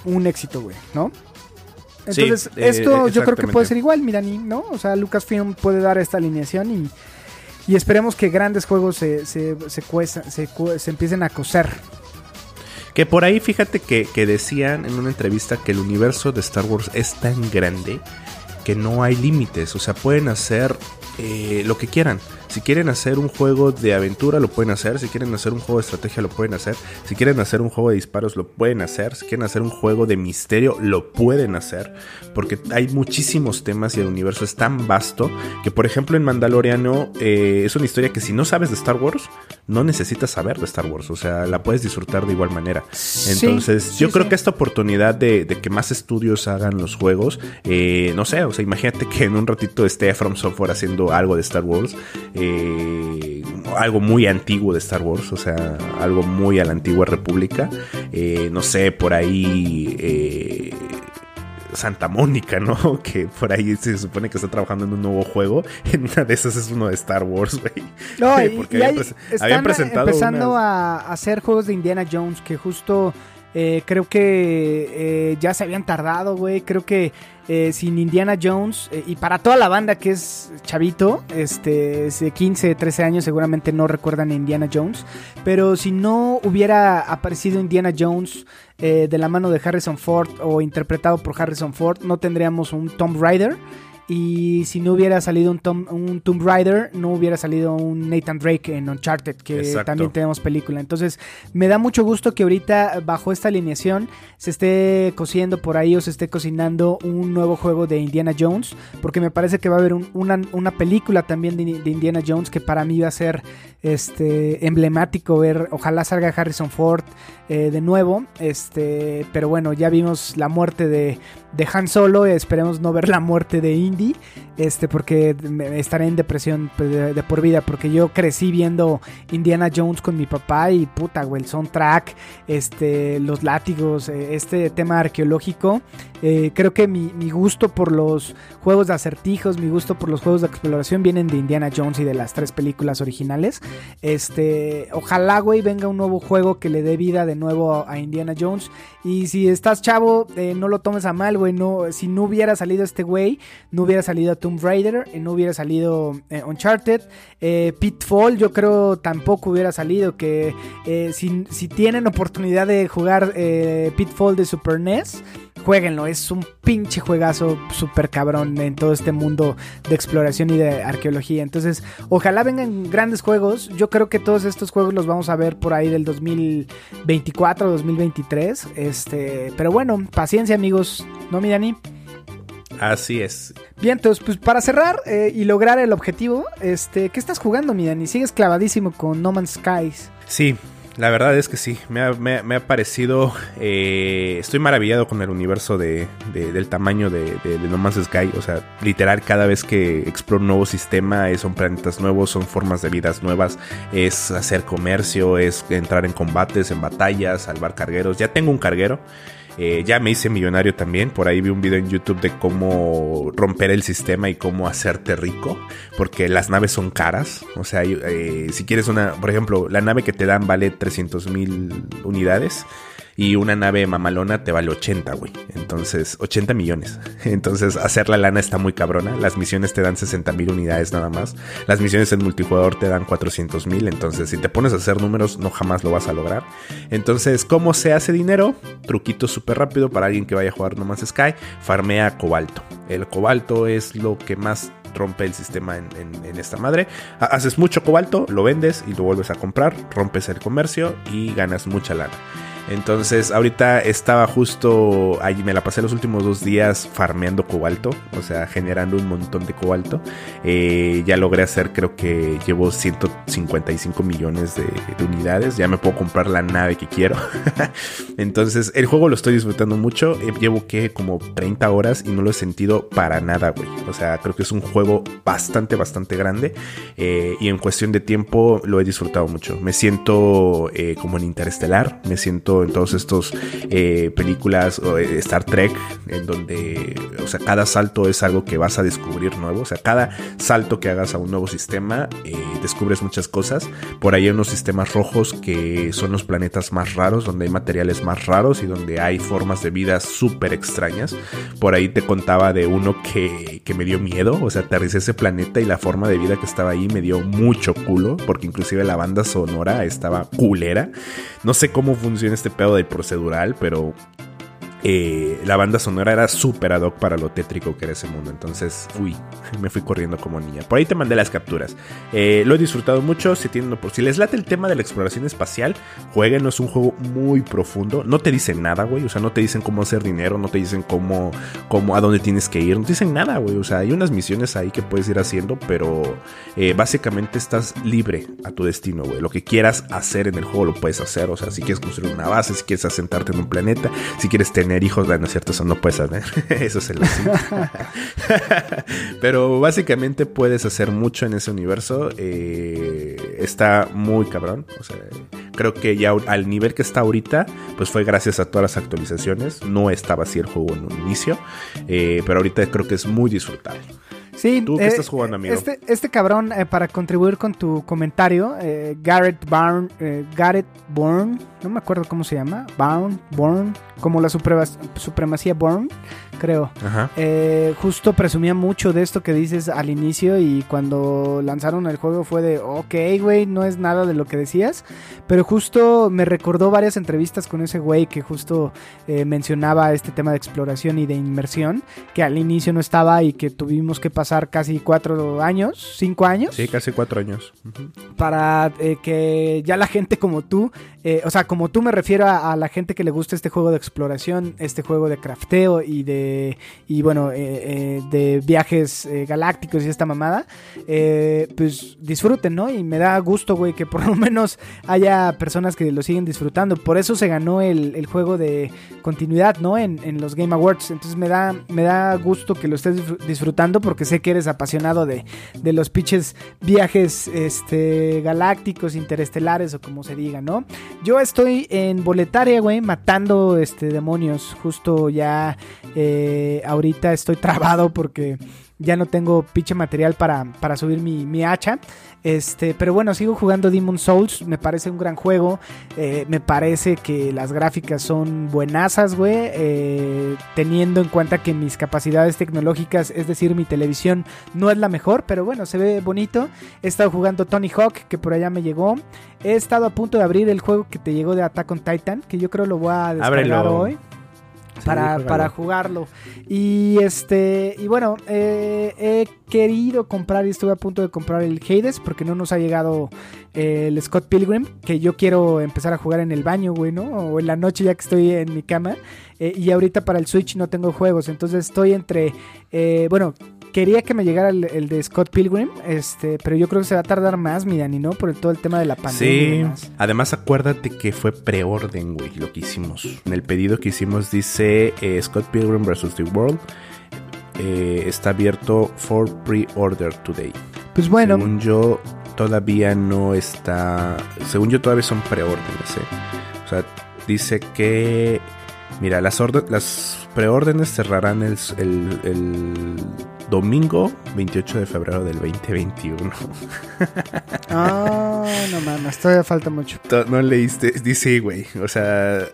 un éxito, güey, ¿no? Sí, Entonces, eh, esto yo creo que puede ser igual, Mirani, ¿no? O sea, Lucasfilm puede dar esta alineación y, y esperemos que grandes juegos se, se, se, cuezan- se, cu- se empiecen a coser. Que por ahí fíjate que, que decían en una entrevista que el universo de Star Wars es tan grande que no hay límites. O sea, pueden hacer eh, lo que quieran. Si quieren hacer un juego de aventura, lo pueden hacer. Si quieren hacer un juego de estrategia, lo pueden hacer. Si quieren hacer un juego de disparos, lo pueden hacer. Si quieren hacer un juego de misterio, lo pueden hacer. Porque hay muchísimos temas y el universo es tan vasto que, por ejemplo, en Mandaloriano eh, es una historia que si no sabes de Star Wars, no necesitas saber de Star Wars. O sea, la puedes disfrutar de igual manera. Entonces, Sí, yo creo sí. que esta oportunidad de, de que más estudios hagan los juegos, eh, no sé, o sea, imagínate que en un ratito esté From Software haciendo algo de Star Wars, eh, algo muy antiguo de Star Wars, o sea, algo muy a la antigua República, eh, no sé, por ahí. eh, Santa Mónica, ¿no? <laughs> Que por ahí se supone que está trabajando en un nuevo juego. <laughs> En una de esas es uno de Star Wars, güey. No, <laughs> y, Porque y habían ahí prese- están habían presentado empezando unas- a hacer juegos de Indiana Jones que justo eh, creo que eh, ya se habían tardado, güey. Creo que eh, sin Indiana Jones eh, y para toda la banda que es chavito, este, es de 15, 13 años, seguramente no recuerdan a Indiana Jones. Pero si no hubiera aparecido Indiana Jones de la mano de Harrison Ford o interpretado por Harrison Ford, no tendríamos un Tomb Raider. Y si no hubiera salido un, Tom- un Tomb Raider, no hubiera salido un Nathan Drake en Uncharted, que Exacto. también tenemos película. Entonces, me da mucho gusto que ahorita, bajo esta alineación, se esté cociendo por ahí o se esté cocinando un nuevo juego de Indiana Jones, porque me parece que va a haber un- una, una película también de, de Indiana Jones que para mí va a ser este emblemático ver, ojalá salga Harrison Ford eh, de nuevo, este, pero bueno, ya vimos la muerte de, de Han Solo, esperemos no ver la muerte de Indy, este, porque estaré en depresión pues, de, de por vida, porque yo crecí viendo Indiana Jones con mi papá y puta, güey, el soundtrack, este, los látigos, eh, este tema arqueológico, eh, creo que mi, mi gusto por los juegos de acertijos, mi gusto por los juegos de exploración vienen de Indiana Jones y de las tres películas originales. Este, ojalá, güey, venga un nuevo juego que le dé vida de nuevo a Indiana Jones. Y si estás chavo, eh, no lo tomes a mal, güey. Si no hubiera salido este güey, no hubiera salido Tomb Raider, eh, no hubiera salido eh, Uncharted. Eh, Pitfall, yo creo tampoco hubiera salido. Que eh, si, si tienen oportunidad de jugar Pitfall de Super NES, jueguenlo. Es un pinche juegazo súper cabrón en todo este mundo de exploración y de arqueología. Entonces, ojalá vengan grandes juegos. Yo creo que todos estos juegos los vamos a ver por ahí del 2024, 2023. Este, pero bueno, paciencia, amigos. ¿No, mi Dani? Así es. Bien, entonces, pues para cerrar eh, y lograr el objetivo, este, ¿qué estás jugando, mi Dani? Sigues clavadísimo con No Man's Skies. Sí, la verdad es que sí. Me ha, me ha- parecido. eh, estoy maravillado con el universo de, de- del tamaño de No Man's Sky. O sea, literal, cada vez que exploro un nuevo sistema, eh, son planetas nuevos, son formas de vidas nuevas. Es hacer comercio, es entrar en combates, en batallas, salvar cargueros. Ya tengo un carguero. Eh, ya me hice millonario también. Por ahí vi un video en YouTube de cómo romper el sistema y cómo hacerte rico. Porque las naves son caras. O sea, eh, si quieres una, por ejemplo, la nave que te dan vale 300 mil unidades. Y una nave mamalona te vale 80, güey. Entonces, 80 millones. <laughs> Entonces, hacer la lana está muy cabrona. Las misiones te dan 60 mil unidades nada más. Las misiones en multijugador te dan 400 mil. Entonces, si te pones a hacer números, no jamás lo vas a lograr. Entonces, ¿cómo se hace dinero? Truquito súper rápido para alguien que vaya a jugar No Man's Sky. Farmea cobalto. El cobalto es lo que más rompe el sistema en, en- esta madre. Ha- Haces mucho cobalto, lo vendes y lo vuelves a comprar. Rompes el comercio y ganas mucha lana. Entonces, ahorita estaba justo ahí, me la pasé los últimos dos días farmeando cobalto, o sea, generando un montón de cobalto. Eh, ya logré hacer, creo que llevo 155 millones de, de unidades. Ya me puedo comprar la nave que quiero. <laughs> Entonces, el juego lo estoy disfrutando mucho. Eh, llevo que como 30 horas y no lo he sentido para nada, güey. O sea, creo que es un juego bastante, bastante grande. Eh, y en cuestión de tiempo lo he disfrutado mucho. Me siento como en Interestelar. Me siento en todos estos eh, películas o eh, Star Trek. En donde, o sea, cada salto es algo que vas a descubrir nuevo. O sea, cada salto que hagas a un nuevo sistema, eh, descubres muchas cosas. Por ahí hay unos sistemas rojos que son los planetas más raros, donde hay materiales más raros y donde hay formas de vida súper extrañas. Por ahí te contaba de uno que, que me dio miedo, o sea, aterricé ese planeta y la forma de vida que estaba ahí me dio mucho culo, porque inclusive la banda sonora estaba culera. No sé cómo funciona este pedo de procedural, pero eh, la banda sonora era súper ad hoc para lo tétrico que era ese mundo. Entonces fui, <laughs> me fui corriendo como niña. Por ahí te mandé las capturas. Eh, lo he disfrutado mucho. Si, tienen, por si les late el tema de la exploración espacial, jueguen. Es un juego muy profundo. No te dicen nada, güey. O sea, no te dicen cómo hacer dinero. No te dicen cómo, cómo a dónde tienes que ir. No te dicen nada, güey. O sea, hay unas misiones ahí que puedes ir haciendo, pero eh, básicamente estás libre a tu destino, güey. Lo que quieras hacer en el juego lo puedes hacer. O sea, si quieres construir una base, si quieres asentarte en un planeta, si quieres tener hijos, bueno, es cierto, eso no puedes hacer. <laughs> eso se lo <laughs> Pero básicamente puedes hacer mucho en ese universo. Eh, está muy cabrón. O sea, creo que ya al nivel que está ahorita, pues fue gracias a todas las actualizaciones. No estaba así el juego en un inicio, eh, pero ahorita creo que es muy disfrutable. Sí, ¿Tú qué eh, estás jugando, amigo? Este, este cabrón, eh, para contribuir con tu comentario, eh, Garrett Barn, eh, Garrett Bourne, no me acuerdo cómo se llama, Barn, Bourne, como la suprema- supremacía Bourne, creo. Ajá. Eh, justo presumía mucho de esto que dices al inicio y cuando lanzaron el juego fue de, ok, güey, no es nada de lo que decías, pero justo me recordó varias entrevistas con ese güey que justo eh, mencionaba este tema de exploración y de inmersión, que al inicio no estaba y que tuvimos que pasar casi cuatro años, cinco años Sí, casi cuatro años. Para eh, que ya la gente como tú, eh, o sea, como tú me refiero a, a la gente que le gusta este juego de exploración, este juego de crafteo y de, y bueno, eh, eh, de viajes eh, galácticos y esta mamada, eh, pues disfruten, ¿no? Y me da gusto, güey, que por lo menos haya personas que lo siguen disfrutando. Por eso se ganó el, el juego de continuidad, ¿no? En, en los Game Awards. Entonces me da, me da gusto que lo estés disfr- disfrutando porque sé que eres apasionado de, de los pinches viajes este, galácticos, interestelares o como se diga, ¿no? Yo estoy en boletaria, güey, matando este, demonios. Justo ya eh, ahorita estoy trabado porque ya no tengo pinche material para, para subir mi, mi hacha. Este, pero bueno, sigo jugando Demon Souls. Me parece un gran juego. Eh, me parece que las gráficas son buenazas, güey. eh, teniendo en cuenta que mis capacidades tecnológicas, es decir, mi televisión, no es la mejor. Pero bueno, se ve bonito. He estado jugando Tony Hawk, que por allá me llegó. He estado a punto de abrir el juego que te llegó de Attack on Titan, que yo creo lo voy a descargar Ábrelo. hoy para, para jugarlo. Y este, y bueno, eh, he querido comprar y estuve a punto de comprar el Hades porque no nos ha llegado eh, el Scott Pilgrim, que yo quiero empezar a jugar en el baño, güey, ¿no? O en la noche ya que estoy en mi cama. Eh, y ahorita para el Switch no tengo juegos, entonces estoy entre, eh, bueno. Quería que me llegara el, el de Scott Pilgrim, este, pero yo creo que se va a tardar más, mi Dani, ¿no? Por todo el tema de la pandemia. Sí, demás. además acuérdate que fue preorden, güey, lo que hicimos. En el pedido que hicimos dice eh, Scott Pilgrim vs. The World eh, está abierto for pre-order today. Pues bueno, Según yo, todavía no está. Según yo, todavía son preórdenes. ¿eh? O sea, dice que. Mira, las, orde- las preórdenes cerrarán el, el- el domingo 28 de febrero del 2021. ah, no mames, todavía falta mucho. No leíste. Dice, güey. O sea,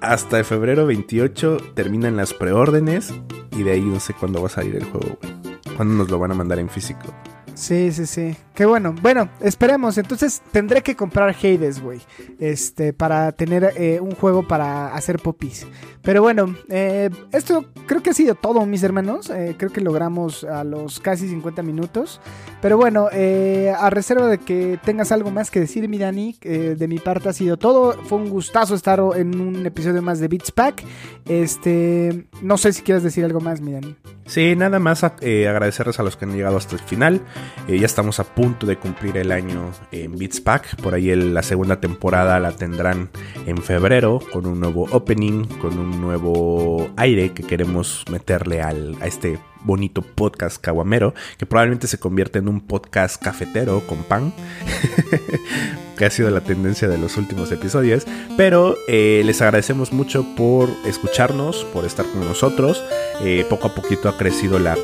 hasta febrero 28 terminan las preórdenes. Y de ahí no sé cuándo va a salir el juego, güey. ¿Cuándo nos lo van a mandar en físico? Sí, sí, sí. Qué bueno. Bueno, esperemos. Entonces tendré que comprar Hades, güey. Este, para tener eh, un juego para hacer popis. Pero bueno, eh, esto creo que ha sido todo, mis hermanos. Eh, creo que logramos a los casi 50 minutos. Pero bueno, a reserva de que tengas algo más que decir, mi Dani, de mi parte ha sido todo. Fue un gustazo estar en un episodio más de Beats Pack. Este, no sé si quieres decir algo más, mi Dani. Sí, nada más agradecerles a los que han llegado hasta el final. Eh, ya estamos a punto de cumplir el año en Beats Pack. Por ahí la segunda temporada la tendrán en febrero con un nuevo opening, con un nuevo aire que queremos meterle al, a este bonito podcast caguamero, que probablemente se convierta en un podcast cafetero con pan. <laughs> que ha sido la tendencia de los últimos episodios. Pero eh, les agradecemos mucho por escucharnos, por estar con nosotros. Eh, poco a poquito ha crecido la